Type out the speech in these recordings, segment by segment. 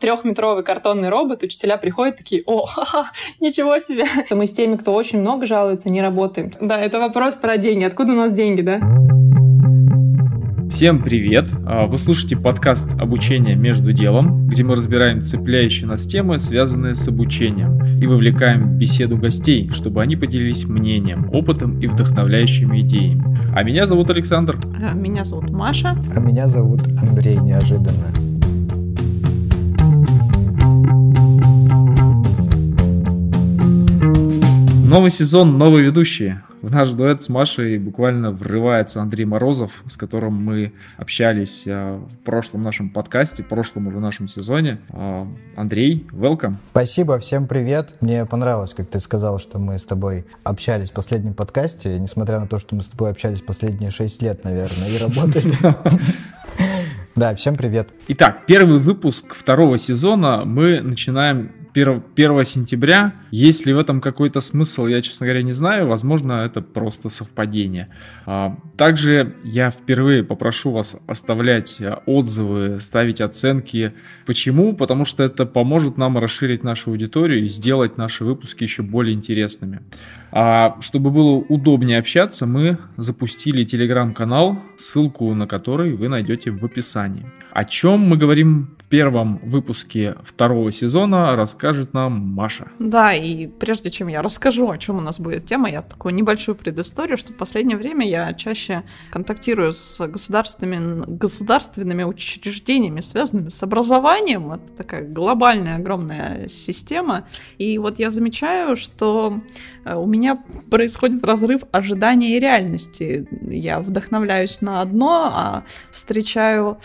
трехметровый картонный робот, учителя приходят такие, о, ха-ха, ничего себе. Мы с теми, кто очень много жалуется, не работаем. Да, это вопрос про деньги. Откуда у нас деньги, да? Всем привет! А, вы слушаете подкаст «Обучение между делом», где мы разбираем цепляющие нас темы, связанные с обучением, и вовлекаем в беседу гостей, чтобы они поделились мнением, опытом и вдохновляющими идеями. А меня зовут Александр. А меня зовут Маша. А меня зовут Андрей, неожиданно. Новый сезон, новые ведущие. В наш дуэт с Машей буквально врывается Андрей Морозов, с которым мы общались а, в прошлом нашем подкасте, в прошлом уже нашем сезоне. А, Андрей, welcome. Спасибо, всем привет. Мне понравилось, как ты сказал, что мы с тобой общались в последнем подкасте, несмотря на то, что мы с тобой общались последние шесть лет, наверное, и работали. Да, всем привет. Итак, первый выпуск второго сезона мы начинаем 1, 1 сентября. Есть ли в этом какой-то смысл, я, честно говоря, не знаю. Возможно, это просто совпадение. А, также я впервые попрошу вас оставлять а, отзывы, ставить оценки. Почему? Потому что это поможет нам расширить нашу аудиторию и сделать наши выпуски еще более интересными. А чтобы было удобнее общаться, мы запустили телеграм-канал, ссылку на который вы найдете в описании. О чем мы говорим в первом выпуске второго сезона, расскажет нам Маша. Да, и прежде чем я расскажу, о чем у нас будет тема, я такую небольшую предысторию, что в последнее время я чаще контактирую с государственными, государственными учреждениями, связанными с образованием. Это такая глобальная, огромная система. И вот я замечаю, что э, у меня происходит разрыв ожидания и реальности. Я вдохновляюсь на одно, а встречаю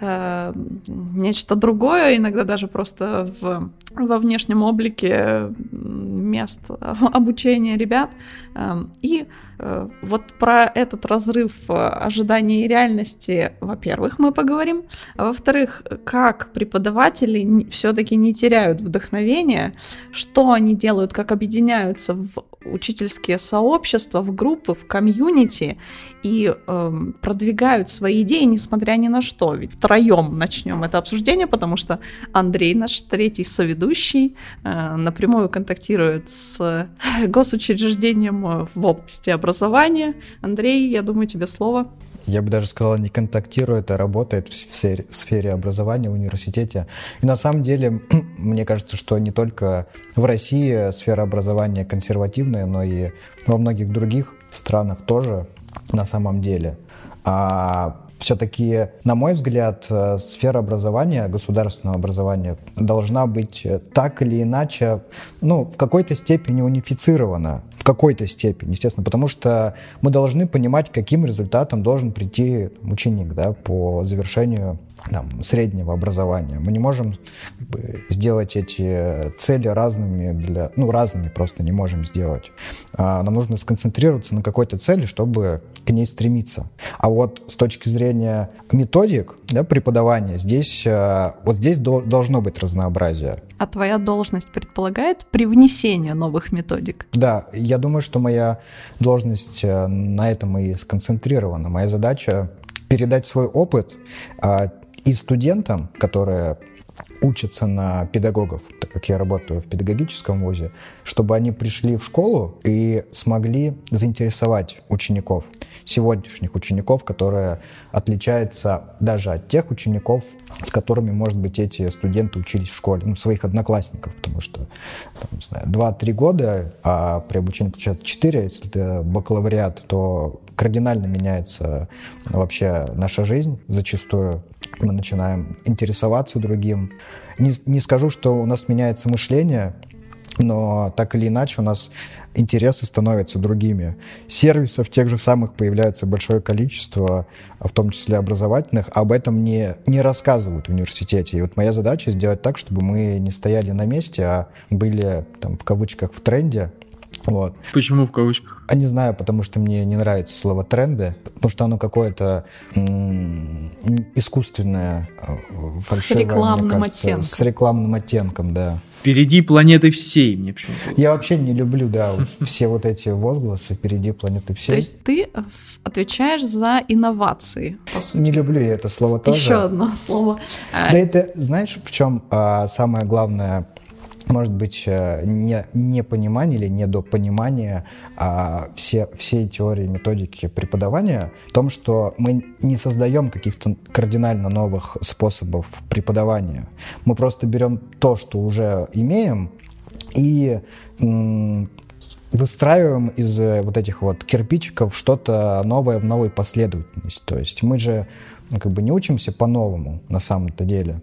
э, нечто другое, иногда даже просто в, во внешнем облике мест обучения ребят. Э, и э, вот про этот разрыв ожидания и реальности, во-первых, мы поговорим, а во-вторых, как преподаватели все-таки не теряют вдохновения, что они делают, как объединяются в учительские сообщества, в группы, в комьюнити и э, продвигают свои идеи, несмотря ни на что. Ведь втроем начнем это обсуждение, потому что Андрей, наш третий соведущий, э, напрямую контактирует с госучреждением в области образования. Андрей, я думаю, тебе слово я бы даже сказал, не контактирует, а работает в сфере, в сфере образования в университете. И на самом деле, мне кажется, что не только в России сфера образования консервативная, но и во многих других странах тоже на самом деле. А все-таки, на мой взгляд, э, сфера образования, государственного образования должна быть э, так или иначе, ну, в какой-то степени унифицирована. В какой-то степени, естественно, потому что мы должны понимать, каким результатом должен прийти ученик да, по завершению там, среднего образования. Мы не можем как бы, сделать эти цели разными для, ну, разными просто не можем сделать. А нам нужно сконцентрироваться на какой-то цели, чтобы к ней стремиться. А вот с точки зрения методик да, преподавания, здесь, э, вот здесь должно быть разнообразие. А твоя должность предполагает привнесение новых методик? Да, я думаю, что моя должность э, на этом и сконцентрирована. Моя задача передать свой опыт а, и студентам, которые учатся на педагогов, так как я работаю в педагогическом вузе, чтобы они пришли в школу и смогли заинтересовать учеников, сегодняшних учеников, которые отличаются даже от тех учеников, с которыми, может быть, эти студенты учились в школе, ну, своих одноклассников, потому что, там, не знаю, 2-3 года, а при обучении получается 4, если это бакалавриат, то кардинально меняется вообще наша жизнь зачастую мы начинаем интересоваться другим. Не, не скажу, что у нас меняется мышление, но так или иначе у нас интересы становятся другими. Сервисов тех же самых появляется большое количество, в том числе образовательных, об этом не, не рассказывают в университете. И вот моя задача сделать так, чтобы мы не стояли на месте, а были там в кавычках в тренде, Вот. Почему в кавычках? А не знаю, потому что мне не нравится слово тренды, потому что оно какое-то м- искусственное, э, фальшивое, с рекламным кажется, оттенком. С рекламным оттенком, да. Впереди планеты всей, мне почему-то. Я вообще не люблю, да, все вот эти возгласы впереди планеты всей. То есть ты э, отвечаешь за инновации, по сути. Не люблю я это слово тоже. Еще одно слово. А, Да это, знаешь, в чем а, самое главное, может быть, э, не, непонимание или недопонимание а, все, всей теории методики преподавания в том, что мы не создаем каких-то кардинально новых способов преподавания. Мы просто берем то, что уже имеем, и выстраиваем из э, вот этих вот кирпичиков что-то новое в новой последовательности. То есть мы же ну, как бы не учимся по-новому на самом-то деле.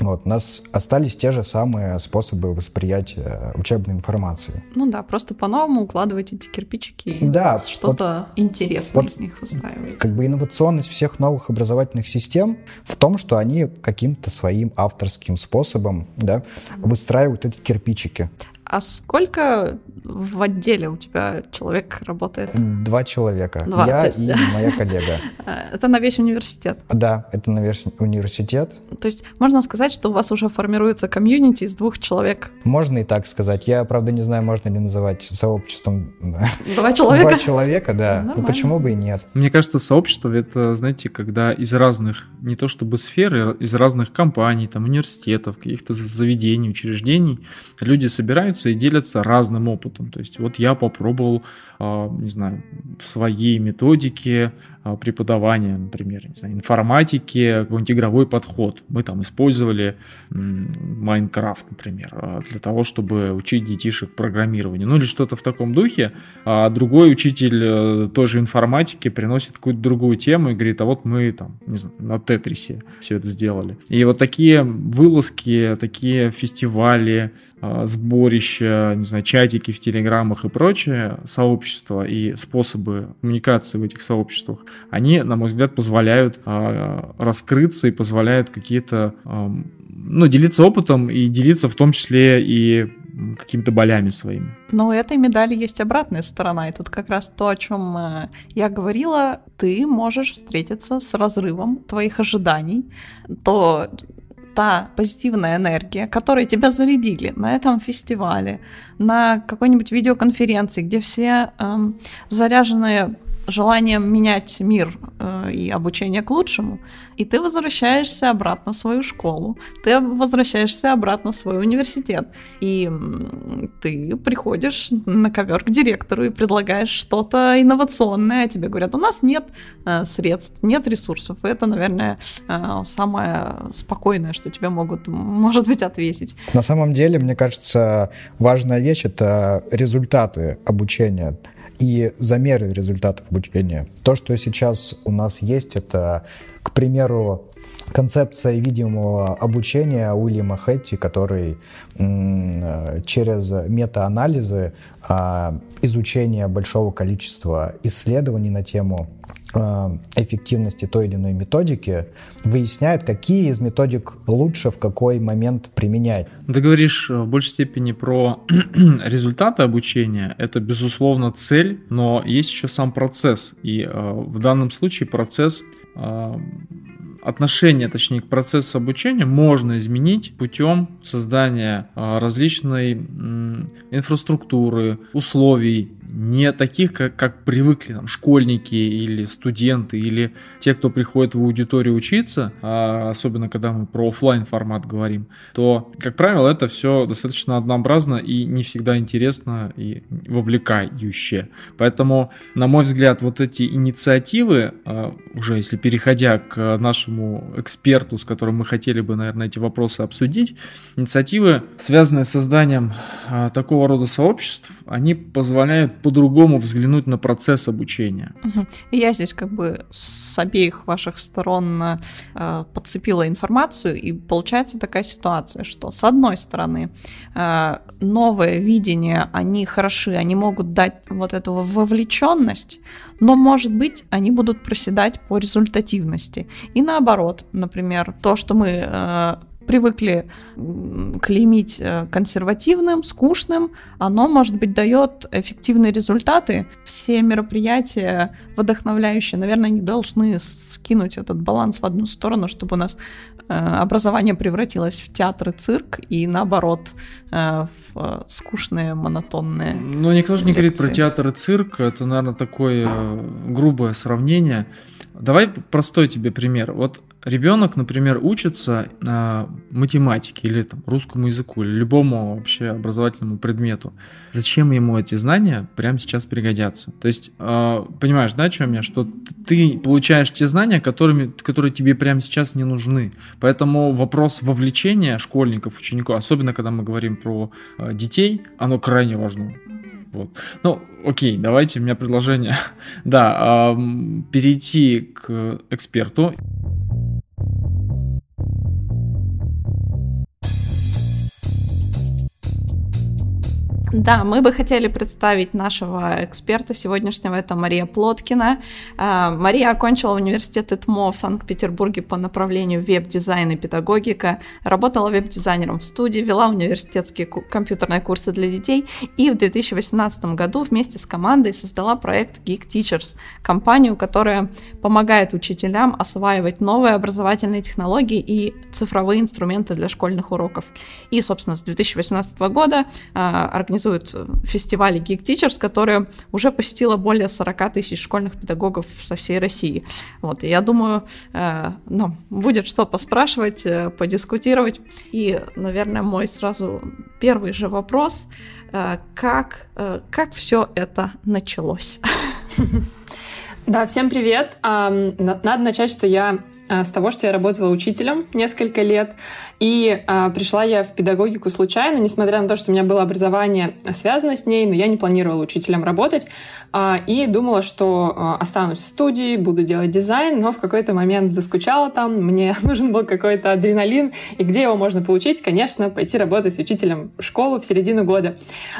Вот, у нас остались те же самые способы восприятия учебной информации. Ну да, просто по-новому укладывать эти кирпичики и Да, что-то интересное вот- из них выстраивать. Как бы инновационность всех новых образовательных систем в том, что они каким-то своим авторским способом да, выстраивают эти кирпичики. А сколько в отделе у тебя человек работает? Два человека. Два, Я есть- и моя коллега. Э, Это на весь университет. Да, это, наверное, университет. То есть можно сказать, что у вас уже формируется комьюнити из двух человек. Можно и так сказать. Я, правда, не знаю, можно ли называть сообществом Два человека? два человека, да. Ну Нормально. почему бы и нет? Мне кажется, сообщество это, знаете, когда из разных, не то чтобы сфер, а из разных компаний, там, университетов, каких-то заведений, учреждений, люди собираются и делятся разным опытом. То есть вот я попробовал, а, не знаю, в своей методике преподавания, например, не знаю, информатики, какой-нибудь игровой подход. Мы там использовали Майнкрафт, например, а, для того, чтобы учить детишек программированию. Ну или что-то в таком духе. А другой учитель э, той же информатики приносит какую-то другую тему и говорит, а вот мы там, не знаю, на Тетрисе все это сделали. И вот такие вылазки, такие фестивали, а, сборища, не знаю, чатики в телеграммах и прочее, сообщества и способы коммуникации в этих сообществах, они, на мой взгляд, позволяют а, раскрыться и позволяют какие-то, ну, делиться опытом и делиться в том числе и какими-то болями своими. Но у этой медали есть обратная сторона, и тут как раз то, о чем э, я говорила, ты можешь встретиться с разрывом твоих ожиданий, то та позитивная энергия, которой тебя зарядили на этом фестивале, на какой-нибудь видеоконференции, где все эм, заряжены желанием менять мир э, и обучение к лучшему, и ты возвращаешься обратно в свою школу, ты возвращаешься обратно в свой университет, и ты приходишь на ковер к директору и предлагаешь что-то инновационное, тебе говорят, у нас нет э, средств, нет ресурсов, и это, наверное, э, самое спокойное, что тебе могут, может быть, ответить. На самом деле, мне кажется, важная вещь — это результаты обучения и замеры результатов обучения. То, что сейчас у нас есть, это, к примеру, концепция видимого обучения Уильяма Хэтти, который через метаанализы, а, изучение большого количества исследований на тему эффективности той или иной методики, выясняет, какие из методик лучше в какой момент применять. Ты говоришь э, в большей степени про результаты обучения. Это, безусловно, цель, но есть еще сам процесс. И э, в данном случае процесс э, отношение, точнее, к процессу обучения можно изменить путем создания э, различной инфраструктуры, условий, не таких, как, как привыкли там, школьники или студенты, или те, кто приходит в аудиторию учиться, а особенно когда мы про офлайн формат говорим, то, как правило, это все достаточно однообразно и не всегда интересно и вовлекающе. Поэтому, на мой взгляд, вот эти инициативы, а, уже если переходя к нашему эксперту, с которым мы хотели бы, наверное, эти вопросы обсудить, инициативы, связанные с созданием а, такого рода сообществ, они позволяют по-другому взглянуть на процесс обучения. Я здесь как бы с обеих ваших сторон э, подцепила информацию, и получается такая ситуация, что с одной стороны э, новое видение, они хороши, они могут дать вот эту вовлеченность, но, может быть, они будут проседать по результативности. И наоборот, например, то, что мы э, привыкли клеймить э, консервативным, скучным, оно, может быть, дает эффективные результаты. Все мероприятия вдохновляющие, наверное, не должны скинуть этот баланс в одну сторону, чтобы у нас э, образование превратилось в театр и цирк, и наоборот, э, в скучные, монотонные Ну, никто же не говорит про театр и цирк, это, наверное, такое грубое сравнение. Давай простой тебе пример. Вот ребенок, например, учится э, математике или там, русскому языку, или любому вообще образовательному предмету. Зачем ему эти знания прямо сейчас пригодятся? То есть, э, понимаешь, да, о чем я? Что ты получаешь те знания, которыми, которые тебе прямо сейчас не нужны. Поэтому вопрос вовлечения школьников, учеников, особенно когда мы говорим про э, детей, оно крайне важно. Вот. Ну, окей, давайте, у меня предложение. да, э, перейти к эксперту. Да, мы бы хотели представить нашего эксперта сегодняшнего, это Мария Плоткина. А, Мария окончила университет ИТМО в Санкт-Петербурге по направлению веб-дизайн и педагогика, работала веб-дизайнером в студии, вела университетские компьютерные курсы для детей и в 2018 году вместе с командой создала проект Geek Teachers, компанию, которая помогает учителям осваивать новые образовательные технологии и цифровые инструменты для школьных уроков. И, собственно, с 2018 года организует организует э, фестивали Geek Teachers, которые уже посетило более 40 тысяч школьных педагогов со всей России. Вот, и я думаю, э, ну, будет что поспрашивать, э, подискутировать. И, наверное, мой сразу первый же вопрос, э, как, э, как все это началось? Да, всем привет. Надо начать, что я с того, что я работала учителем несколько лет, и а, пришла я в педагогику случайно, несмотря на то, что у меня было образование связано с ней, но я не планировала учителем работать, а, и думала, что а, останусь в студии, буду делать дизайн, но в какой-то момент заскучала там, мне нужен был какой-то адреналин, и где его можно получить? Конечно, пойти работать учителем в школу в середину года.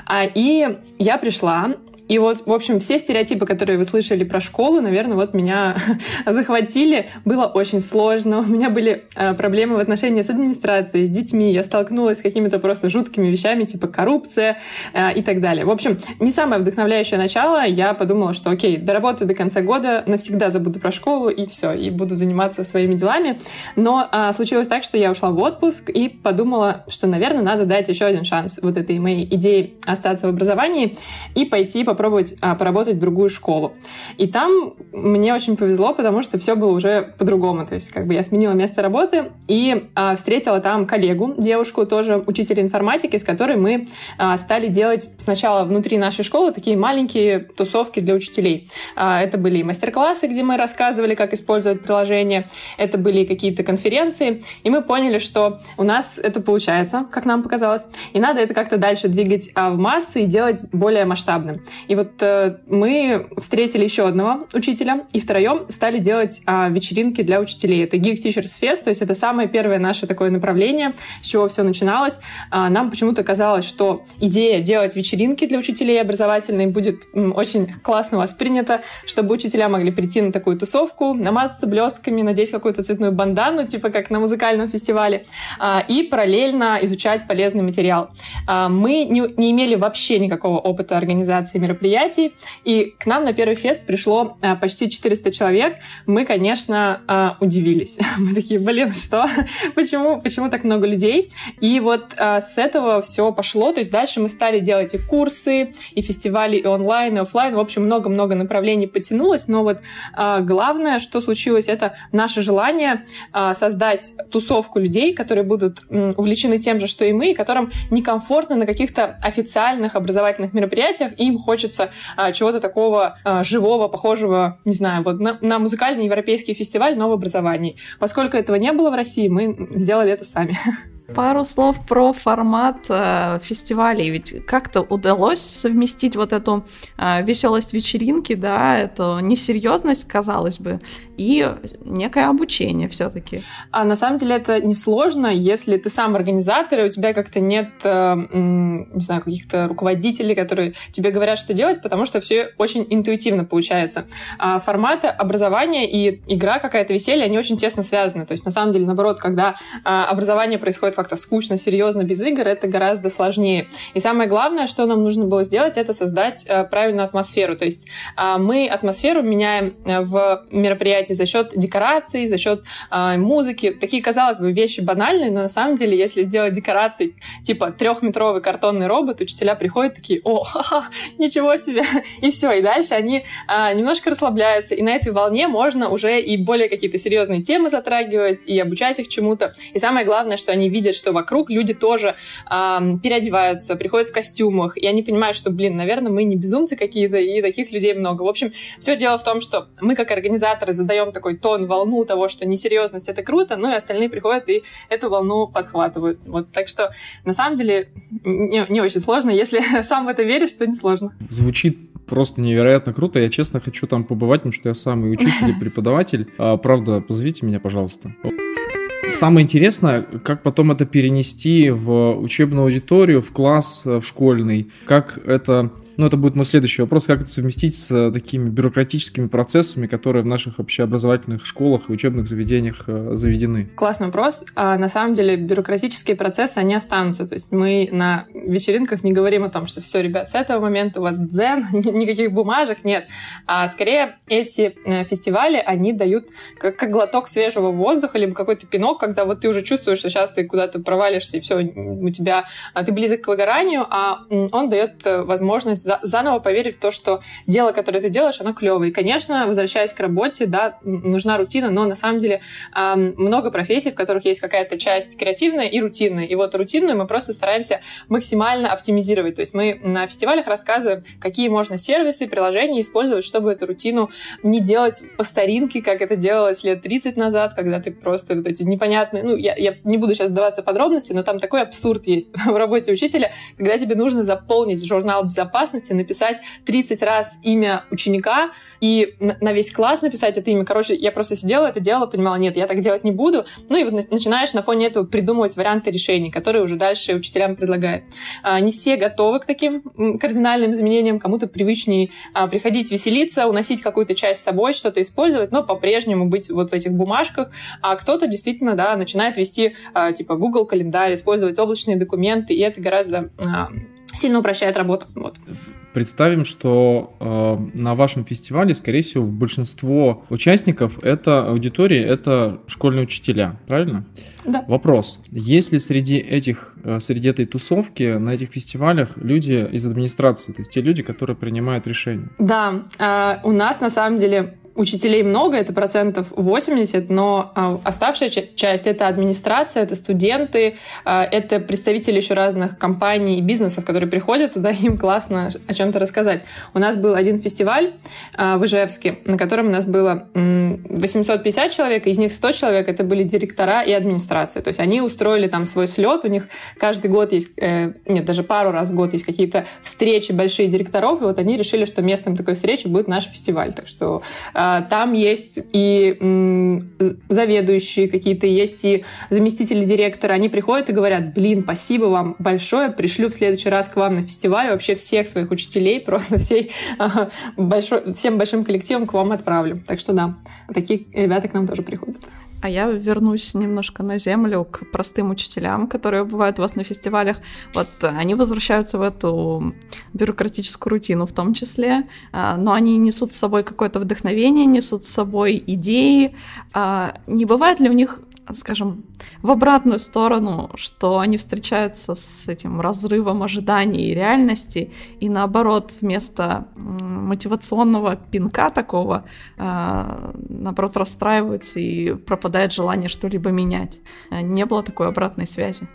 А, и я пришла, и вот, в общем, все стереотипы, которые вы слышали про школу, наверное, вот меня захватили. Было очень сложно. У меня были э, проблемы в отношении с администрацией, с детьми. Я столкнулась с какими-то просто жуткими вещами, типа коррупция э, и так далее. В общем, не самое вдохновляющее начало. Я подумала, что окей, доработаю до конца года, навсегда забуду про школу и все, и буду заниматься своими делами. Но э, случилось так, что я ушла в отпуск и подумала, что, наверное, надо дать еще один шанс вот этой моей идее остаться в образовании и пойти по попробовать а, поработать в другую школу. И там мне очень повезло, потому что все было уже по-другому. То есть как бы я сменила место работы и а, встретила там коллегу, девушку, тоже учителя информатики, с которой мы а, стали делать сначала внутри нашей школы такие маленькие тусовки для учителей. А, это были мастер-классы, где мы рассказывали, как использовать приложение. Это были какие-то конференции. И мы поняли, что у нас это получается, как нам показалось. И надо это как-то дальше двигать а, в массы и делать более масштабным. И вот э, мы встретили еще одного учителя и втроем стали делать э, вечеринки для учителей. Это Geek Teachers Fest, то есть это самое первое наше такое направление, с чего все начиналось. Э, нам почему-то казалось, что идея делать вечеринки для учителей образовательной будет очень классно воспринята, чтобы учителя могли прийти на такую тусовку, намазаться блестками, надеть какую-то цветную бандану, типа как на музыкальном фестивале, э, и параллельно изучать полезный материал. Мы не, не имели вообще никакого опыта организации мероприятий, мероприятий. И к нам на первый фест пришло а, почти 400 человек. Мы, конечно, а, удивились. Мы такие, блин, что? почему, почему так много людей? И вот а, с этого все пошло. То есть дальше мы стали делать и курсы, и фестивали, и онлайн, и офлайн. В общем, много-много направлений потянулось. Но вот главное, что случилось, это наше желание создать тусовку людей, которые будут увлечены тем же, что и мы, и которым некомфортно на каких-то официальных образовательных мероприятиях, им хочется хочется а, чего-то такого а, живого, похожего, не знаю, вот на, на музыкальный европейский фестиваль нового образований. Поскольку этого не было в России, мы сделали это сами. Пару слов про формат э, фестивалей. Ведь как-то удалось совместить вот эту э, веселость вечеринки, да, эту несерьезность, казалось бы, и некое обучение все-таки. А на самом деле это несложно, если ты сам организатор, и у тебя как-то нет, э, не знаю, каких-то руководителей, которые тебе говорят, что делать, потому что все очень интуитивно получается. А форматы образования и игра какая-то веселье, они очень тесно связаны. То есть на самом деле, наоборот, когда а, образование происходит как-то скучно, серьезно, без игр, это гораздо сложнее. И самое главное, что нам нужно было сделать, это создать э, правильную атмосферу. То есть э, мы атмосферу меняем э, в мероприятии за счет декораций, за счет музыки. Такие, казалось бы, вещи банальные, но на самом деле, если сделать декорации, типа трехметровый картонный робот, учителя приходят такие, о, ха-ха, ничего себе, и все. И дальше они немножко расслабляются, и на этой волне можно уже и более какие-то серьезные темы затрагивать, и обучать их чему-то. И самое главное, что они видят, что вокруг люди тоже э, переодеваются, приходят в костюмах, и они понимают, что, блин, наверное, мы не безумцы какие-то, и таких людей много. В общем, все дело в том, что мы как организаторы задаем такой тон, волну того, что несерьезность — это круто, ну и остальные приходят и эту волну подхватывают. Вот, так что, на самом деле, не, не очень сложно. Если сам в это веришь, то не сложно. Звучит просто невероятно круто. Я честно хочу там побывать, потому что я сам и учитель, и преподаватель. А, правда, позовите меня, пожалуйста. Самое интересное, как потом это перенести в учебную аудиторию, в класс, в школьный, как это ну, это будет мой следующий вопрос, как это совместить с э, такими бюрократическими процессами, которые в наших общеобразовательных школах и учебных заведениях э, заведены? Классный вопрос. А на самом деле бюрократические процессы, они останутся. То есть мы на вечеринках не говорим о том, что все, ребят, с этого момента у вас дзен, никаких бумажек, нет. А скорее эти э, фестивали, они дают как, как глоток свежего воздуха, либо какой-то пинок, когда вот ты уже чувствуешь, что сейчас ты куда-то провалишься, и все, у тебя, а ты близок к выгоранию, а он дает возможность за, заново поверить в то, что дело, которое ты делаешь, оно клевое. И, конечно, возвращаясь к работе, да, нужна рутина, но на самом деле э, много профессий, в которых есть какая-то часть креативная и рутинная. И вот рутинную мы просто стараемся максимально оптимизировать. То есть мы на фестивалях рассказываем, какие можно сервисы, приложения использовать, чтобы эту рутину не делать по старинке, как это делалось лет 30 назад, когда ты просто вот эти непонятные... Ну, я, я не буду сейчас вдаваться в подробности, но там такой абсурд есть в работе учителя, когда тебе нужно заполнить журнал безопасности безопасности написать 30 раз имя ученика и на весь класс написать это имя. Короче, я просто сидела, это делала, понимала, нет, я так делать не буду. Ну и вот начинаешь на фоне этого придумывать варианты решений, которые уже дальше учителям предлагают. А, не все готовы к таким кардинальным изменениям, кому-то привычнее а, приходить веселиться, уносить какую-то часть с собой, что-то использовать, но по-прежнему быть вот в этих бумажках, а кто-то действительно, да, начинает вести а, типа Google календарь, использовать облачные документы, и это гораздо сильно упрощает работу. Вот. Представим, что э, на вашем фестивале, скорее всего, большинство участников это аудитории, это школьные учителя, правильно? Да. Вопрос: есть ли среди этих, э, среди этой тусовки на этих фестивалях люди из администрации, то есть те люди, которые принимают решения? Да, э, у нас на самом деле учителей много, это процентов 80, но а, оставшая часть — это администрация, это студенты, а, это представители еще разных компаний и бизнесов, которые приходят туда, им классно о чем-то рассказать. У нас был один фестиваль а, в Ижевске, на котором у нас было 850 человек, из них 100 человек — это были директора и администрация. То есть они устроили там свой слет, у них каждый год есть, э, нет, даже пару раз в год есть какие-то встречи большие директоров, и вот они решили, что местом такой встречи будет наш фестиваль. Так что там есть и заведующие какие-то, есть и заместители директора. Они приходят и говорят, блин, спасибо вам большое, пришлю в следующий раз к вам на фестиваль вообще всех своих учителей, просто всей, большой, всем большим коллективом к вам отправлю. Так что да, такие ребята к нам тоже приходят. А я вернусь немножко на землю к простым учителям, которые бывают у вас на фестивалях. Вот они возвращаются в эту бюрократическую рутину в том числе, а, но они несут с собой какое-то вдохновение, несут с собой идеи. А, не бывает ли у них скажем, в обратную сторону, что они встречаются с этим разрывом ожиданий и реальности, и наоборот, вместо мотивационного пинка такого, а, наоборот, расстраиваются и пропадает желание что-либо менять. Не было такой обратной связи.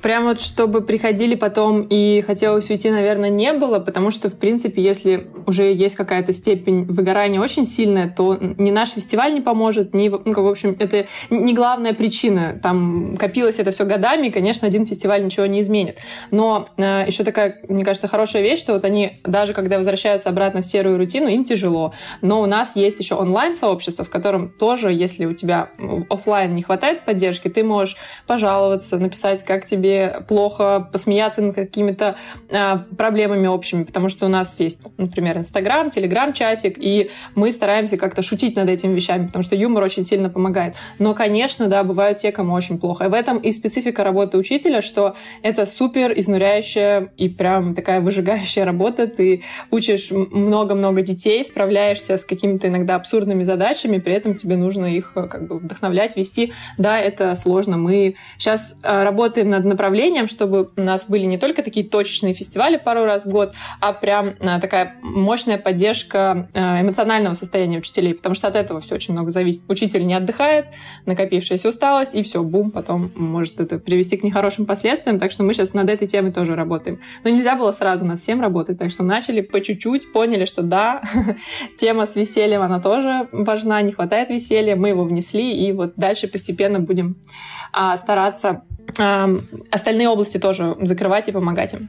Прям вот чтобы приходили потом и хотелось уйти, наверное, не было, потому что, в принципе, если уже есть какая-то степень выгорания очень сильная, то ни наш фестиваль не поможет, ни, ну, в общем, это не главная причина. Там копилось это все годами, и, конечно, один фестиваль ничего не изменит. Но э, еще такая, мне кажется, хорошая вещь, что вот они, даже когда возвращаются обратно в серую рутину, им тяжело. Но у нас есть еще онлайн-сообщество, в котором тоже, если у тебя офлайн не хватает поддержки, ты можешь пожаловаться, написать, как тебе плохо, посмеяться над какими-то э, проблемами общими, потому что у нас есть, например, Инстаграм, Телеграм-чатик, и мы стараемся как-то шутить над этими вещами, потому что юмор очень сильно помогает. Но, конечно, да, бывают те, кому очень плохо. И в этом и специфика работы учителя, что это супер изнуряющая и прям такая выжигающая работа. Ты учишь много-много детей, справляешься с какими-то иногда абсурдными задачами, при этом тебе нужно их э, как бы вдохновлять, вести. Да, это сложно. Мы сейчас э, работаем над направлением, чтобы у нас были не только такие точечные фестивали пару раз в год, а прям э, такая мощная поддержка эмоционального состояния учителей, потому что от этого все очень много зависит. Учитель не отдыхает, накопившаяся усталость, и все, бум, потом может это привести к нехорошим последствиям. Так что мы сейчас над этой темой тоже работаем. Но нельзя было сразу над всем работать, так что начали по чуть-чуть, поняли, что да, тема с весельем, она тоже важна, не хватает веселья, мы его внесли, и вот дальше постепенно будем а, стараться остальные области тоже закрывать и помогать им.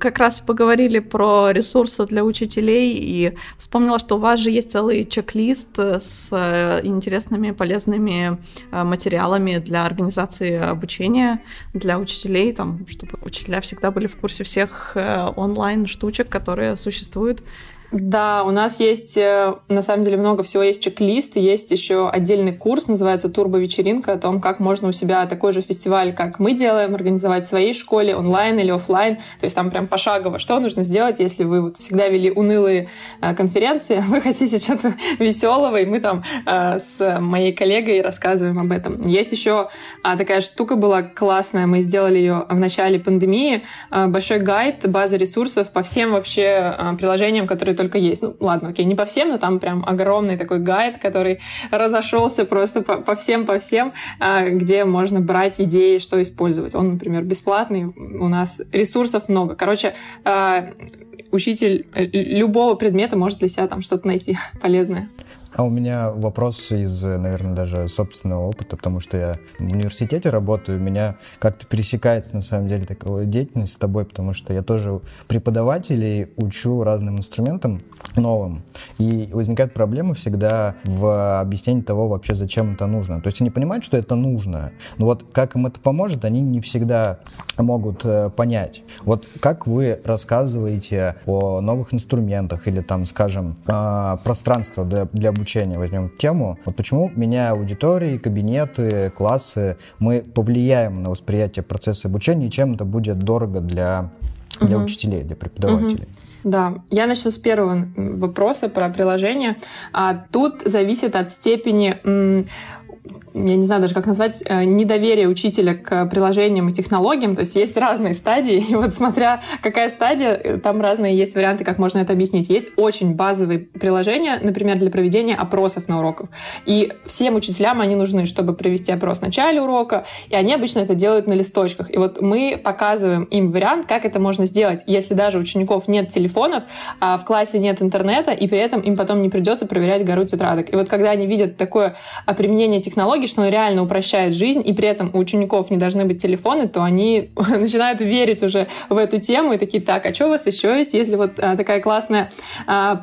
как раз поговорили про ресурсы для учителей и вспомнила, что у вас же есть целый чек-лист с э, интересными, полезными э, материалами для организации обучения для учителей, там, чтобы учителя всегда были в курсе всех э, онлайн-штучек, которые существуют. Да, у нас есть, э, на самом деле, много всего. Есть чек-лист, есть еще отдельный курс, называется «Турбо-вечеринка», о том, как можно у себя такой же фестиваль, как мы делаем, организовать в своей школе, онлайн или офлайн. То есть там прям пошагово, что нужно сделать, если вы вот всегда вели унылые э, конференции, вы хотите что-то веселого, и мы там э, с моей коллегой рассказываем об этом. Есть еще а, такая штука была классная, мы сделали ее в начале пандемии, большой гайд, база ресурсов по всем вообще приложениям, которые только есть. Ну, ладно, окей, не по всем, но там прям огромный такой гайд, который разошелся просто по, по всем, по всем, а, где можно брать идеи, что использовать. Он, например, бесплатный, у нас ресурсов много. Короче, а, учитель э, любого предмета может для себя там что-то найти полезное. А у меня вопрос из, наверное, даже собственного опыта, потому что я в университете работаю, у меня как-то пересекается, на самом деле, такая деятельность с тобой, потому что я тоже преподаватель и учу разным инструментам новым. И возникает проблема всегда в объяснении того вообще, зачем это нужно. То есть они понимают, что это нужно, но вот как им это поможет, они не всегда могут э, понять. Вот как вы рассказываете о новых инструментах или там, скажем, э, пространство для обучения, возьмем тему, вот почему меня аудитории, кабинеты, классы, мы повлияем на восприятие процесса обучения, и чем это будет дорого для, для угу. учителей, для преподавателей. Угу. Да, я начну с первого вопроса про приложение. А тут зависит от степени я не знаю даже, как назвать, э, недоверие учителя к приложениям и технологиям. То есть есть разные стадии, и вот смотря какая стадия, э, там разные есть варианты, как можно это объяснить. Есть очень базовые приложения, например, для проведения опросов на уроках. И всем учителям они нужны, чтобы провести опрос в начале урока, и они обычно это делают на листочках. И вот мы показываем им вариант, как это можно сделать, если даже у учеников нет телефонов, а в классе нет интернета, и при этом им потом не придется проверять гору тетрадок. И вот когда они видят такое применение технологий, что он реально упрощает жизнь, и при этом у учеников не должны быть телефоны, то они начинают верить уже в эту тему и такие, так, а что у вас еще есть? Если вот а, такая классная а,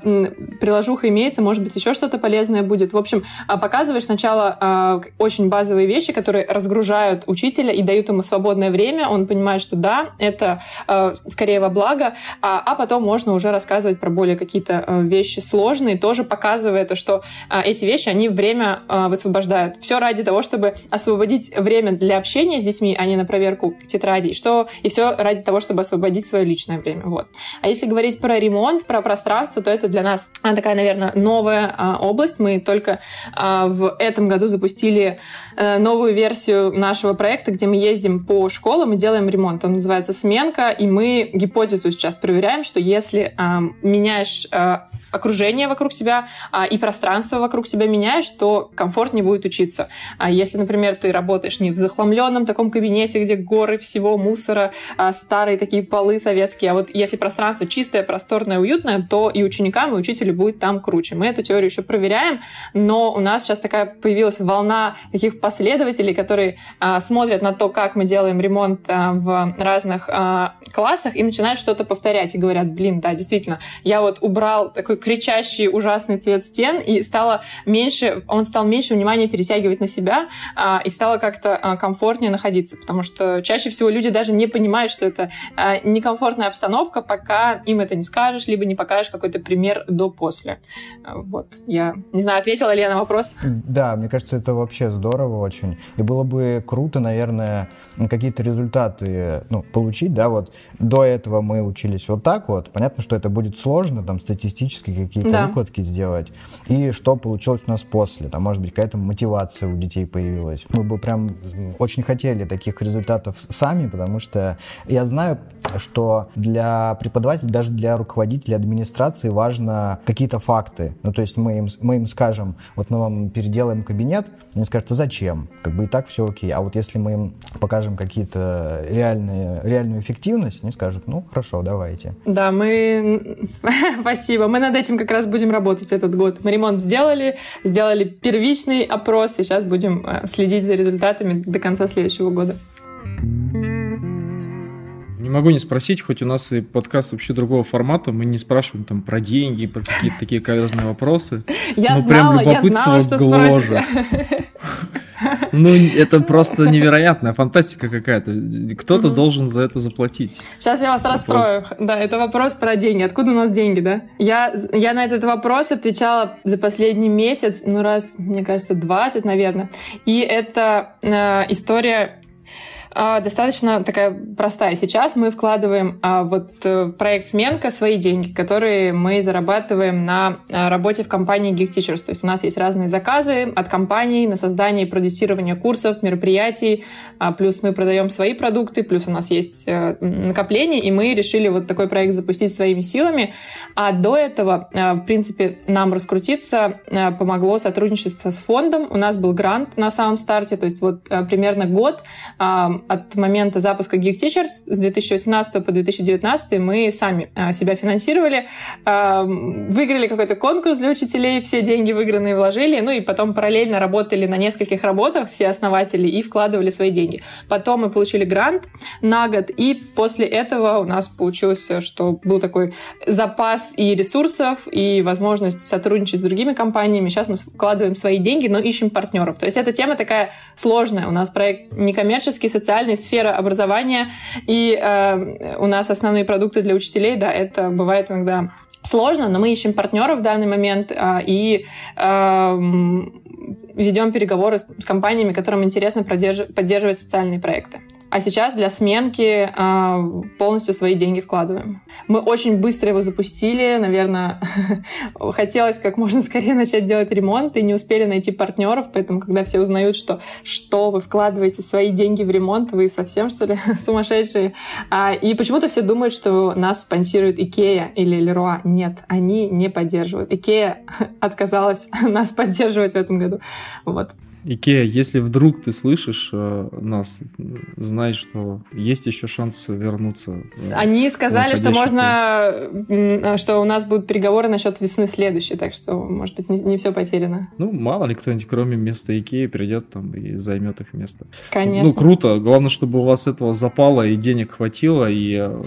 приложуха имеется, может быть, еще что-то полезное будет. В общем, а, показываешь сначала очень базовые вещи, которые разгружают учителя и дают ему свободное время, он понимает, что да, это скорее во благо, а, потом можно уже рассказывать про более какие-то вещи сложные, тоже показывая то, что эти вещи, они время высвобождают. Все ради того, чтобы освободить время для общения с детьми, а не на проверку тетрадей, что и все ради того, чтобы освободить свое личное время. Вот. А если говорить про ремонт, про пространство, то это для нас а, такая, наверное, новая а, область. Мы только а, в этом году запустили а, новую версию нашего проекта, где мы ездим по школам и делаем ремонт. Он называется «Сменка», и мы гипотезу сейчас проверяем, что если а, меняешь а, окружение вокруг себя а, и пространство вокруг себя меняешь, то комфортнее будет учиться. А если, например, ты работаешь не в захламленном таком кабинете, где горы всего мусора, а старые такие полы советские, а вот если пространство чистое, просторное, уютное, то и ученикам, и учителю будет там круче. Мы эту теорию еще проверяем, но у нас сейчас такая появилась волна таких последователей, которые а, смотрят на то, как мы делаем ремонт а, в разных а, классах и начинают что-то повторять и говорят, блин, да, действительно, я вот убрал такой кричащий ужасный цвет стен и стало меньше, он стал меньше внимания перетягивать на себя а, и стало как-то а, комфортнее находиться, потому что чаще всего люди даже не понимают, что это а, некомфортная обстановка, пока им это не скажешь, либо не покажешь какой-то пример до-после. А, вот, я не знаю, ответила ли я на вопрос? Да, мне кажется, это вообще здорово очень. И было бы круто, наверное, какие-то результаты ну, получить, да, вот до этого мы учились вот так вот. Понятно, что это будет сложно, там, статистически какие-то да. выкладки сделать. И что получилось у нас после. Там, может быть, какая-то мотивация у детей появилась. Мы бы прям очень хотели таких результатов сами, потому что я знаю, что для преподавателей, даже для руководителей администрации важно какие-то факты. Ну, то есть мы им, мы им скажем, вот мы вам переделаем кабинет, они скажут, а зачем? Как бы и так все окей. А вот если мы им покажем какие-то реальные, реальную эффективность, они скажут, ну, хорошо, давайте. Да, мы... Спасибо. Мы над этим как раз будем работать этот год. Мы ремонт сделали, сделали первичный опрос, и сейчас будем э, следить за результатами до конца следующего года. Не могу не спросить, хоть у нас и подкаст вообще другого формата, мы не спрашиваем там про деньги, про какие-то такие каверзные вопросы. Я но знала, прям любопытство я знала, гложет. Ну, это просто невероятная фантастика какая-то. Кто-то должен за это заплатить. Сейчас я вас расстрою. Да, это вопрос про деньги. Откуда у нас деньги, да? Я, я на этот вопрос отвечала за последний месяц, ну, раз, мне кажется, 20, наверное. И это э, история достаточно такая простая. Сейчас мы вкладываем а, вот э, в проект «Сменка» свои деньги, которые мы зарабатываем на а, работе в компании Geek Teachers. То есть у нас есть разные заказы от компаний на создание и продюсирование курсов, мероприятий, плюс мы продаем свои продукты, плюс у нас есть э, накопление, и мы решили вот такой проект запустить своими силами. А до этого, в принципе, нам раскрутиться помогло сотрудничество с фондом. У нас был грант на самом старте, то есть вот примерно год от момента запуска Geek Teachers с 2018 по 2019 мы сами а, себя финансировали, выиграли какой-то конкурс для учителей, все деньги выигранные вложили, ну и потом параллельно работали на нескольких работах все основатели и вкладывали свои деньги. Потом мы получили грант на год, и после этого у нас получилось, что был такой запас и ресурсов, и возможность сотрудничать с другими компаниями. Сейчас мы вкладываем свои деньги, но ищем партнеров. То есть эта тема такая сложная. У нас проект некоммерческий, социальный, социальной сферы образования, и э, у нас основные продукты для учителей, да, это бывает иногда сложно, но мы ищем партнеров в данный момент э, и э, ведем переговоры с, с компаниями, которым интересно поддерживать социальные проекты а сейчас для сменки а, полностью свои деньги вкладываем. Мы очень быстро его запустили, наверное, хотелось как можно скорее начать делать ремонт и не успели найти партнеров, поэтому когда все узнают, что что вы вкладываете свои деньги в ремонт, вы совсем что ли сумасшедшие? А, и почему-то все думают, что нас спонсирует Икея или Леруа. Нет, они не поддерживают. Икея отказалась нас поддерживать в этом году. Вот. Икея, если вдруг ты слышишь э, нас, знай, что есть еще шанс вернуться. Они сказали, что можно, э, что у нас будут переговоры насчет весны следующей, так что, может быть, не, не все потеряно. Ну, мало ли кто-нибудь, кроме места Икеи, придет там и займет их место. Конечно. Ну, круто. Главное, чтобы у вас этого запало и денег хватило, и, э,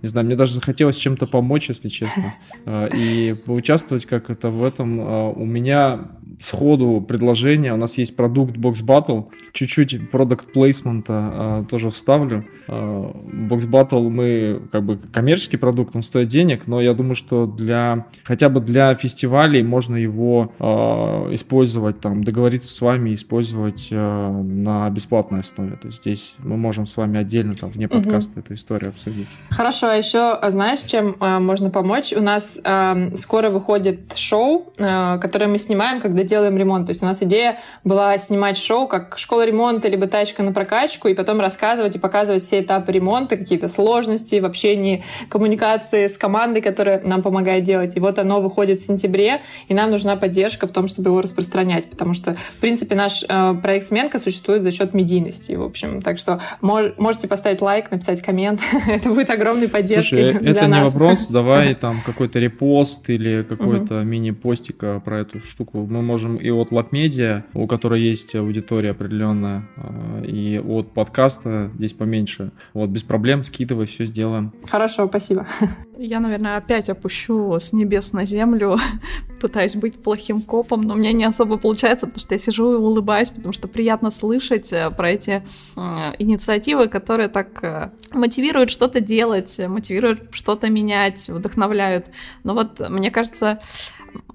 не знаю, мне даже захотелось чем-то помочь, если честно, э, и поучаствовать как это в этом. У меня сходу предложение. У нас есть продукт Box Battle. Чуть-чуть продукт плейсмента а, тоже вставлю. А, Box Battle мы как бы коммерческий продукт, он стоит денег, но я думаю, что для хотя бы для фестивалей можно его а, использовать, там, договориться с вами, использовать а, на бесплатной основе. То есть здесь мы можем с вами отдельно там вне подкаста угу. эту историю обсудить. Хорошо, а еще знаешь, чем а, можно помочь? У нас а, скоро выходит шоу, а, которое мы снимаем, когда сделаем ремонт. То есть у нас идея была снимать шоу как школа ремонта, либо тачка на прокачку, и потом рассказывать и показывать все этапы ремонта, какие-то сложности в общении, коммуникации с командой, которая нам помогает делать. И вот оно выходит в сентябре, и нам нужна поддержка в том, чтобы его распространять, потому что, в принципе, наш э, проект «Сменка» существует за счет медийности, в общем. Так что мож, можете поставить лайк, написать коммент. это будет огромной поддержкой Слушай, это не вопрос, давай там какой-то репост или какой-то мини-постик про эту штуку. Мы можем и от LabMedia, у которой есть аудитория определенная, э, и от подкаста здесь поменьше. Вот, без проблем, скидывай, все сделаем. Хорошо, спасибо. Я, наверное, опять опущу с небес на землю, пытаюсь быть плохим копом, но мне не особо получается, потому что я сижу и улыбаюсь, потому что приятно слышать э, про эти э, инициативы, которые так э, мотивируют что-то делать, мотивируют что-то менять, вдохновляют. Но вот мне кажется,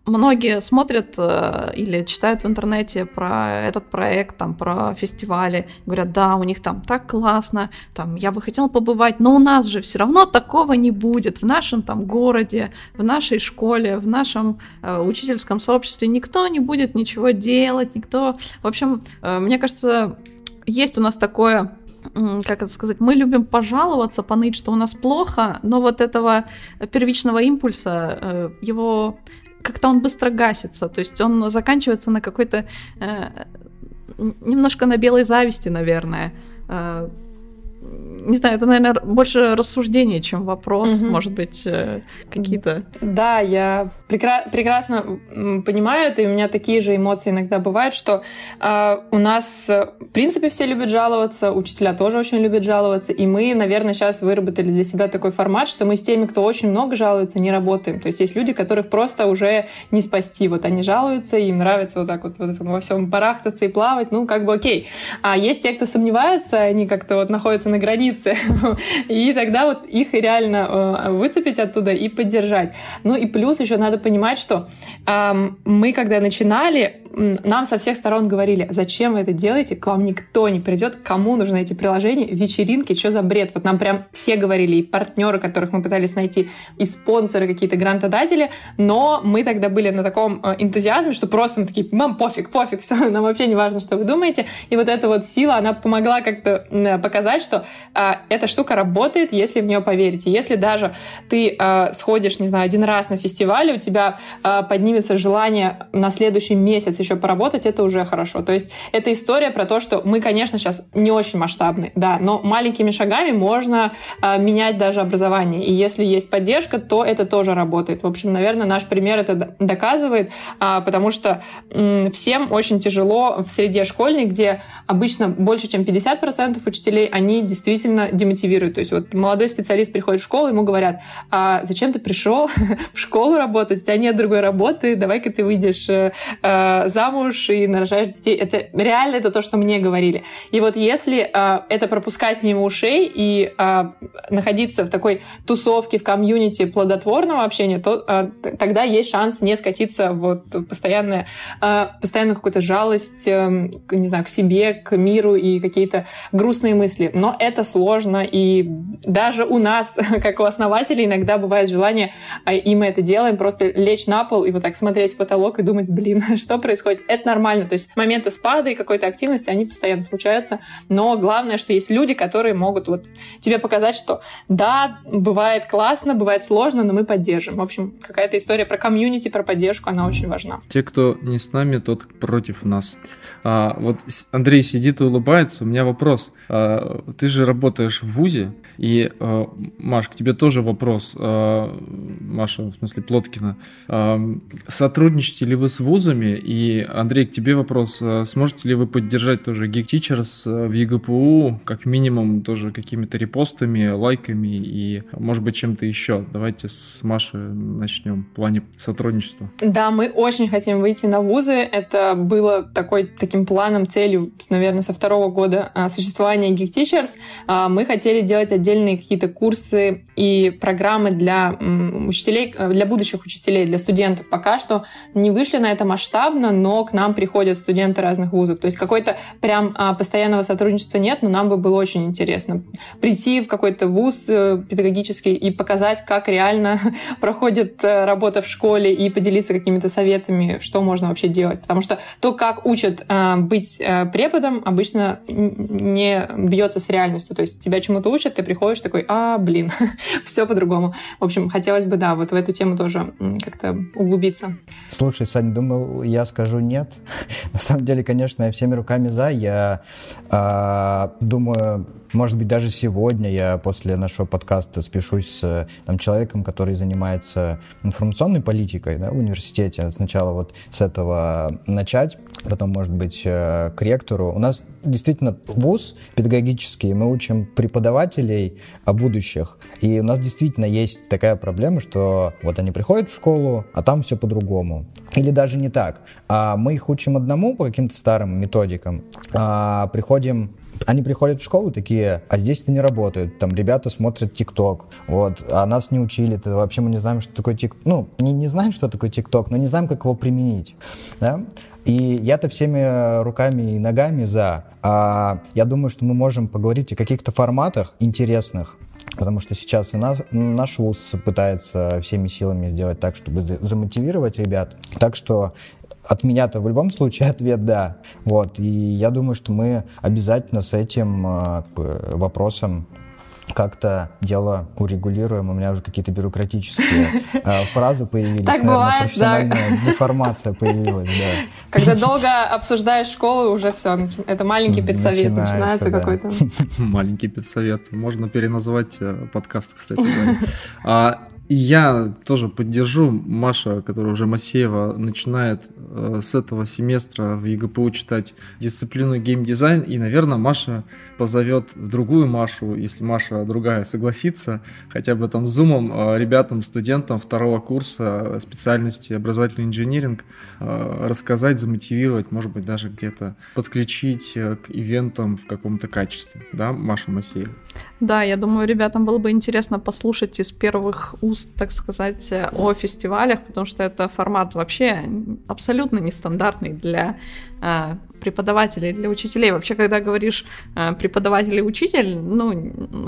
многие смотрят э, или читают в интернете про этот проект, там, про фестивали, говорят, да, у них там так классно, там, я бы хотела побывать, но у нас же все равно такого не будет. В нашем там городе, в нашей школе, в нашем э, учительском сообществе никто не будет ничего делать, никто, в общем, э, мне кажется, есть у нас такое как это сказать, мы любим пожаловаться, поныть, что у нас плохо, но вот этого первичного импульса, э, его как-то он быстро гасится, то есть он заканчивается на какой-то э, немножко на белой зависти, наверное. Э, не знаю, это, наверное, больше рассуждение, чем вопрос, угу. может быть, э, какие-то. Да, я прекра- прекрасно понимаю это, и у меня такие же эмоции иногда бывают, что э, у нас, в принципе, все любят жаловаться, учителя тоже очень любят жаловаться, и мы, наверное, сейчас выработали для себя такой формат, что мы с теми, кто очень много жалуется, не работаем. То есть есть люди, которых просто уже не спасти. Вот они жалуются, им нравится вот так вот, вот во всем барахтаться и плавать, ну, как бы окей. А есть те, кто сомневается, они как-то вот находятся на границе, и тогда вот их реально э, выцепить оттуда и поддержать. Ну и плюс еще надо понимать, что мы, когда начинали, нам со всех сторон говорили, зачем вы это делаете, к вам никто не придет, кому нужны эти приложения, вечеринки, что за бред. Вот нам прям все говорили, и партнеры, которых мы пытались найти, и спонсоры, какие-то грантодатели, но мы тогда были на таком э, энтузиазме, что просто мы такие, мам, пофиг, пофиг, все, нам вообще не важно, что вы думаете. И вот эта вот сила, она помогла как-то показать, что а, эта штука работает, если в нее поверите. Если даже ты а, сходишь, не знаю, один раз на фестивале, у тебя а, поднимется желание на следующий месяц поработать, это уже хорошо. То есть это история про то, что мы, конечно, сейчас не очень масштабны, да, но маленькими шагами можно а, менять даже образование. И если есть поддержка, то это тоже работает. В общем, наверное, наш пример это доказывает, а, потому что м, всем очень тяжело в среде школьной, где обычно больше, чем 50% учителей, они действительно демотивируют. То есть вот молодой специалист приходит в школу, ему говорят, а зачем ты пришел в школу работать, у тебя нет другой работы, давай-ка ты выйдешь э, э, замуж и нарожаешь детей. Это реально это то, что мне говорили. И вот если э, это пропускать мимо ушей и э, находиться в такой тусовке, в комьюнити плодотворного общения, то э, тогда есть шанс не скатиться вот постоянное, э, постоянную какую-то жалость, э, не знаю, к себе, к миру и какие-то грустные мысли. Но это сложно, и даже у нас, как у основателей, иногда бывает желание, и мы это делаем, просто лечь на пол и вот так смотреть в потолок и думать, блин, что происходит? Это нормально. То есть моменты спада и какой-то активности, они постоянно случаются, но главное, что есть люди, которые могут вот тебе показать, что да, бывает классно, бывает сложно, но мы поддержим. В общем, какая-то история про комьюнити, про поддержку, она очень важна. Те, кто не с нами, тот против нас. А, вот Андрей сидит и улыбается. У меня вопрос. А, ты же работаешь в ВУЗе, и, а, Маш, к тебе тоже вопрос. А, Маша, в смысле Плоткина. А, сотрудничаете ли вы с ВУЗами? И, Андрей, к тебе вопрос. А, сможете ли вы поддержать тоже Geek Teachers в ЕГПУ, как минимум, тоже какими-то репостами, лайками и, может быть, чем-то еще? Давайте с Машей начнем в плане сотрудничества. Да, мы очень хотим выйти на ВУЗы. Это было такой, таким планом, целью, наверное, со второго года а, существования Geek Teachers. А, мы хотели делать отдельные какие-то курсы и программы для учителей, для будущих учителей, для студентов. Пока что не вышли на это масштабно, но к нам приходят студенты разных вузов. То есть какой-то прям а, постоянного сотрудничества нет, но нам бы было очень интересно прийти в какой-то вуз э, педагогический и показать, как реально проходит э, работа в школе и поделиться какими-то советами, что можно вообще делать. Потому что то, как учат э, быть э, преподом, обычно не бьется с реальностью. То есть тебя чему-то учат, ты приходишь такой, а, блин, все по-другому. В общем, хотелось бы, да, вот в эту тему тоже как-то углубиться. Слушай, Сань, думал, я скажу нет. На самом деле, конечно, я всеми руками за. Я э, думаю, может быть, даже сегодня я после нашего подкаста спешусь с там, человеком, который занимается информационной политикой да, в университете. Сначала вот с этого начать, потом, может быть, э, к ректору. У нас действительно вуз педагогический, мы учим преподавателей о будущих. И у нас действительно есть такая проблема, что вот они приходят в школу, а там все по-другому. Или даже не так. А мы их учим одному по каким-то старым методикам, а приходим они приходят в школу такие, а здесь это не работает. Там ребята смотрят ТикТок, вот, а нас не учили, -то. вообще мы не знаем, что такое ТикТок. Ну, не, не знаем, что такое ТикТок, но не знаем, как его применить. Да? И я-то всеми руками и ногами за. А я думаю, что мы можем поговорить о каких-то форматах интересных, Потому что сейчас наш, наш вуз пытается всеми силами сделать так, чтобы замотивировать ребят. Так что от меня-то в любом случае ответ «да». Вот. И я думаю, что мы обязательно с этим э, вопросом как-то дело урегулируем. У меня уже какие-то бюрократические э, фразы появились. Так Наверное, бывает, профессиональная да. деформация появилась, да. Когда долго обсуждаешь школу, уже все, это маленький педсовет начинается, начинается да. какой-то. Маленький педсовет. Можно переназвать э, подкаст, кстати. А, и я тоже поддержу Маша, которая уже Масеева начинает э, с этого семестра в ЕГПУ читать дисциплину геймдизайн. И, наверное, Маша позовет другую Машу, если Маша другая согласится, хотя бы там зумом э, ребятам, студентам второго курса специальности образовательный инжиниринг э, рассказать, замотивировать, может быть, даже где-то подключить э, к ивентам в каком-то качестве. Да, Маша Масеева? Да, я думаю, ребятам было бы интересно послушать из первых уст, так сказать, о фестивалях, потому что это формат вообще абсолютно нестандартный для э, преподавателей, для учителей. Вообще, когда говоришь э, преподаватель и учитель, ну,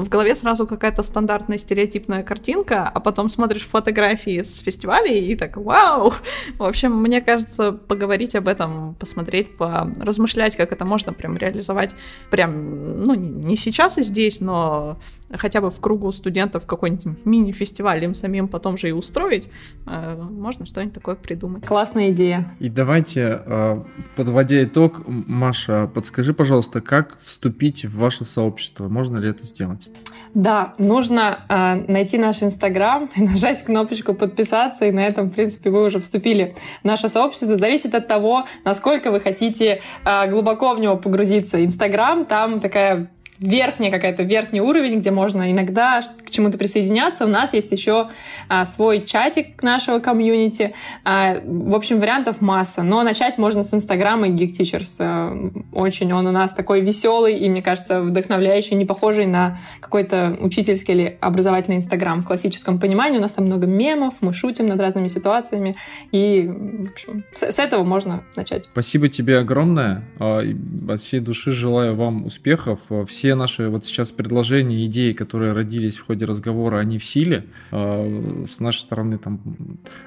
в голове сразу какая-то стандартная стереотипная картинка, а потом смотришь фотографии с фестивалей и так, вау! В общем, мне кажется, поговорить об этом, посмотреть, поразмышлять, как это можно прям реализовать прям, ну, не сейчас и здесь, но хотя бы в кругу студентов какой-нибудь мини-фестиваль им самим потом же и устроить, э, можно что-нибудь такое придумать. Классная идея. И давайте, э, подводя итог, Маша, подскажи, пожалуйста, как вступить в ваше сообщество? Можно ли это сделать? Да, нужно э, найти наш Инстаграм и нажать кнопочку подписаться, и на этом, в принципе, вы уже вступили в наше сообщество. Зависит от того, насколько вы хотите э, глубоко в него погрузиться. Инстаграм, там такая верхняя какая-то верхний уровень, где можно иногда к чему-то присоединяться. У нас есть еще а, свой чатик нашего комьюнити. А, в общем, вариантов масса. Но начать можно с Инстаграма и Geek Teachers. А, очень он у нас такой веселый и, мне кажется, вдохновляющий, не похожий на какой-то учительский или образовательный Инстаграм в классическом понимании. У нас там много мемов, мы шутим над разными ситуациями. И, в общем, с, с этого можно начать. Спасибо тебе огромное. А, от всей души желаю вам успехов. Все все наши вот сейчас предложения, идеи, которые родились в ходе разговора, они в силе. А, с нашей стороны там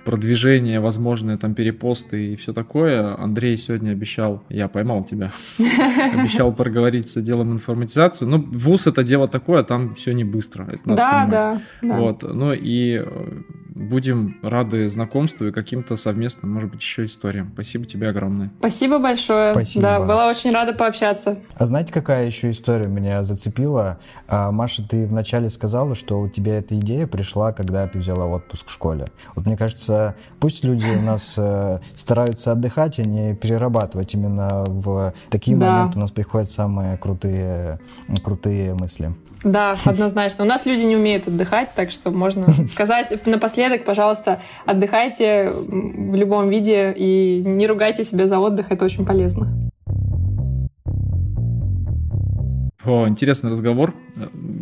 продвижение, возможные там перепосты и все такое. Андрей сегодня обещал, я поймал тебя, обещал проговорить с отделом информатизации. Ну, ВУЗ это дело такое, там все не быстро. да, да, да. Вот, ну и э, будем рады знакомству и каким-то совместным, может быть, еще историям. Спасибо тебе огромное. Спасибо большое. Спасибо. Да, была очень рада пообщаться. А знаете, какая еще история меня зацепила? А, Маша, ты вначале сказала, что у тебя эта идея пришла, когда ты взяла отпуск в школе. Вот мне кажется, пусть люди у нас э, стараются отдыхать, а не перерабатывать. Именно в такие да. моменты у нас приходят самые крутые, крутые мысли. Да, однозначно. У нас люди не умеют отдыхать, так что можно сказать напоследок, пожалуйста, отдыхайте в любом виде и не ругайте себя за отдых, это очень полезно. О, интересный разговор.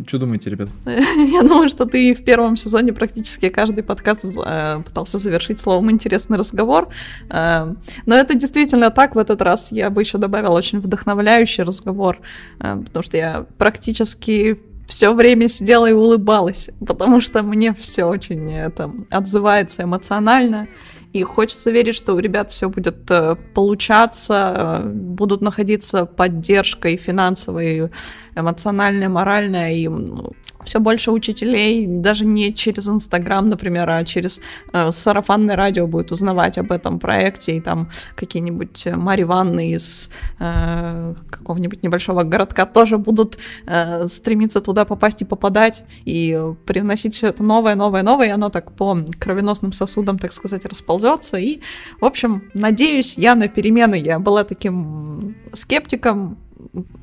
Что думаете, ребят? Я думаю, что ты в первом сезоне практически каждый подкаст э, пытался завершить словом «интересный разговор». Э, но это действительно так. В этот раз я бы еще добавила очень вдохновляющий разговор, э, потому что я практически все время сидела и улыбалась, потому что мне все очень это отзывается эмоционально. И хочется верить, что у ребят все будет э, получаться, э, будут находиться поддержка и финансовая, и эмоциональная, моральная, и ну, все больше учителей даже не через Инстаграм, например, а через э, сарафанное радио будет узнавать об этом проекте, и там какие-нибудь э, Мари Ванны из э, какого-нибудь небольшого городка тоже будут э, стремиться туда попасть и попадать, и привносить все это новое, новое, новое, и оно так по кровеносным сосудам, так сказать, расползется. И, в общем, надеюсь я на перемены. Я была таким скептиком,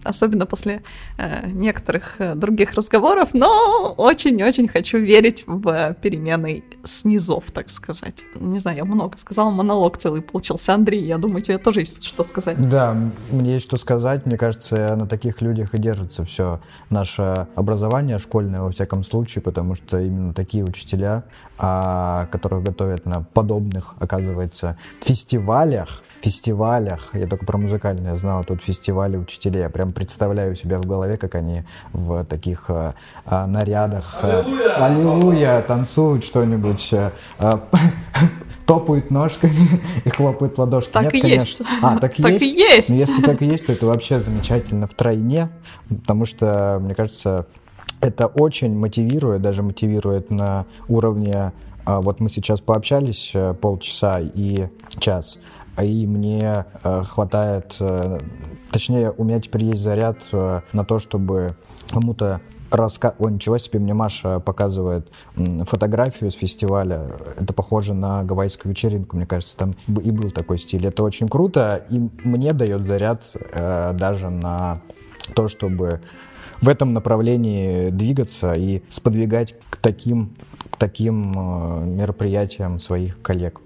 особенно после э, некоторых э, других разговоров, но очень-очень хочу верить в перемены снизов, так сказать. Не знаю, я много сказала, монолог целый получился. Андрей, я думаю, тебе тоже есть что сказать. Да, мне есть что сказать. Мне кажется, на таких людях и держится все наше образование школьное, во всяком случае, потому что именно такие учителя, которых готовят на подобных, оказывается, фестивалях, фестивалях, я только про музыкальное знал, тут фестивали учителей, я прям представляю себя в голове, как они в таких а, а, нарядах э, аллилуйя, аллилуйя танцуют что-нибудь, а, топают ножками и хлопают ладошки. Так Нет, и конечно. есть. А, так, так есть? и есть. Но если так и есть, то это вообще замечательно в тройне, потому что, мне кажется, это очень мотивирует, даже мотивирует на уровне вот мы сейчас пообщались э, полчаса и час, а и мне э, хватает, э, точнее, у меня теперь есть заряд на то, чтобы кому-то раска... О, ничего себе, мне Маша показывает фотографию с фестиваля. Это похоже на гавайскую вечеринку, мне кажется, там и был такой стиль. Это очень круто, и мне дает заряд э, даже на то, чтобы в этом направлении двигаться и сподвигать к таким, к таким э, мероприятиям своих коллег.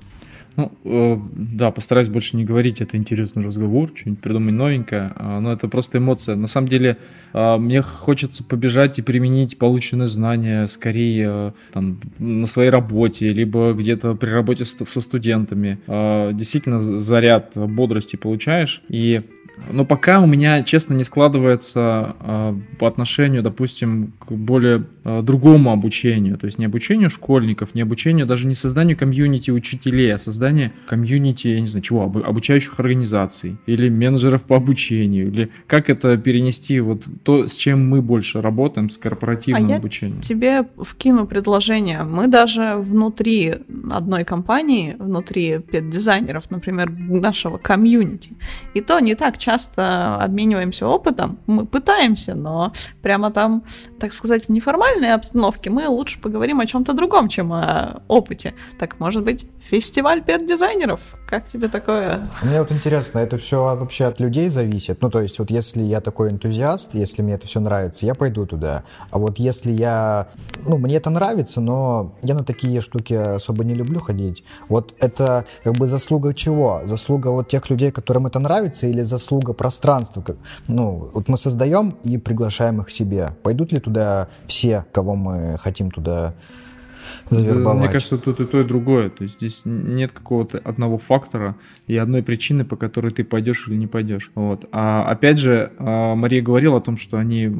Ну, э, да, постараюсь больше не говорить, это интересный разговор, что-нибудь придумать новенькое, э, но это просто эмоция. На самом деле, э, мне хочется побежать и применить полученные знания скорее э, там, на своей работе, либо где-то при работе с, со студентами. Э, действительно, заряд бодрости получаешь, и но пока у меня, честно, не складывается э, по отношению, допустим, к более э, другому обучению. То есть не обучению школьников, не обучению, даже не созданию комьюнити учителей, а созданию комьюнити, я не знаю, чего, об, обучающих организаций или менеджеров по обучению. Или как это перенести, вот то, с чем мы больше работаем, с корпоративным а обучением. Я тебе вкину предложение. Мы даже внутри одной компании, внутри дизайнеров, например, нашего комьюнити, и то не так часто обмениваемся опытом, мы пытаемся, но прямо там, так сказать, в неформальной обстановке мы лучше поговорим о чем-то другом, чем о опыте. Так, может быть, фестиваль пет-дизайнеров? Как тебе такое? Мне вот интересно, это все вообще от людей зависит? Ну, то есть, вот если я такой энтузиаст, если мне это все нравится, я пойду туда. А вот если я... Ну, мне это нравится, но я на такие штуки особо не люблю ходить. Вот это как бы заслуга чего? Заслуга вот тех людей, которым это нравится, или заслуга заслуга пространства. Ну, вот мы создаем и приглашаем их к себе. Пойдут ли туда все, кого мы хотим туда завербовать? Мне кажется, тут и то, и другое. То есть здесь нет какого-то одного фактора и одной причины, по которой ты пойдешь или не пойдешь. Вот. А опять же, а, Мария говорила о том, что они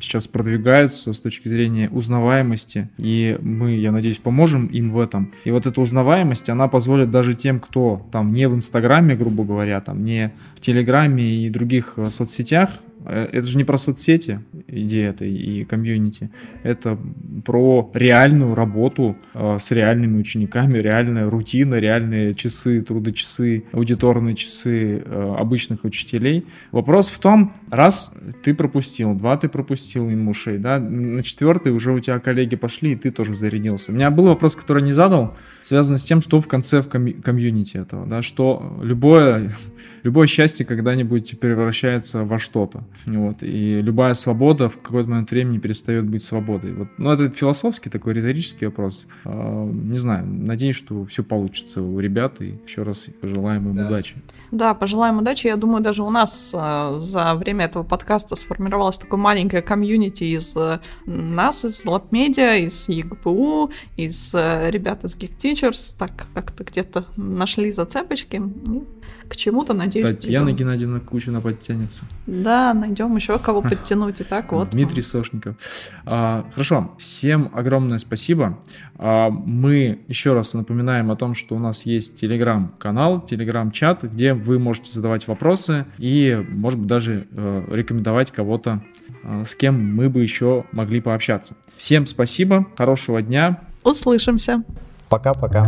сейчас продвигаются с точки зрения узнаваемости, и мы, я надеюсь, поможем им в этом. И вот эта узнаваемость, она позволит даже тем, кто там не в Инстаграме, грубо говоря, там не в Телеграме и других э, соцсетях, это же не про соцсети, идея этой и комьюнити. Это про реальную работу э, с реальными учениками, реальная рутина, реальные часы, трудочасы, аудиторные часы э, обычных учителей. Вопрос в том, раз ты пропустил, два ты пропустил ему ушей, да, на четвертый уже у тебя коллеги пошли, и ты тоже зарядился. У меня был вопрос, который не задал, связан с тем, что в конце в комьюнити этого, да, что любое, любое счастье когда-нибудь превращается во что-то. Вот. И любая свобода в какой-то момент времени перестает быть свободой? Вот, ну, это философский такой риторический вопрос. А, не знаю, надеюсь, что все получится у ребят, и еще раз пожелаем им да. удачи. Да, пожелаем удачи. Я думаю, даже у нас э, за время этого подкаста сформировалось такое маленькое комьюнити из э, нас, из LabMedia, из ЕГПУ, из э, ребят из Geek Teachers. Так как-то где-то нашли зацепочки. К чему-то, надеюсь, Татьяна придем. Геннадьевна Кучина подтянется. Да, найдем еще кого подтянуть. И так вот. Дмитрий Сошников. А, хорошо, всем огромное спасибо. А, мы еще раз напоминаем о том, что у нас есть телеграм-канал, телеграм-чат, где вы можете задавать вопросы и, может быть, даже э, рекомендовать кого-то, э, с кем мы бы еще могли пообщаться. Всем спасибо, хорошего дня. Услышимся. Пока-пока.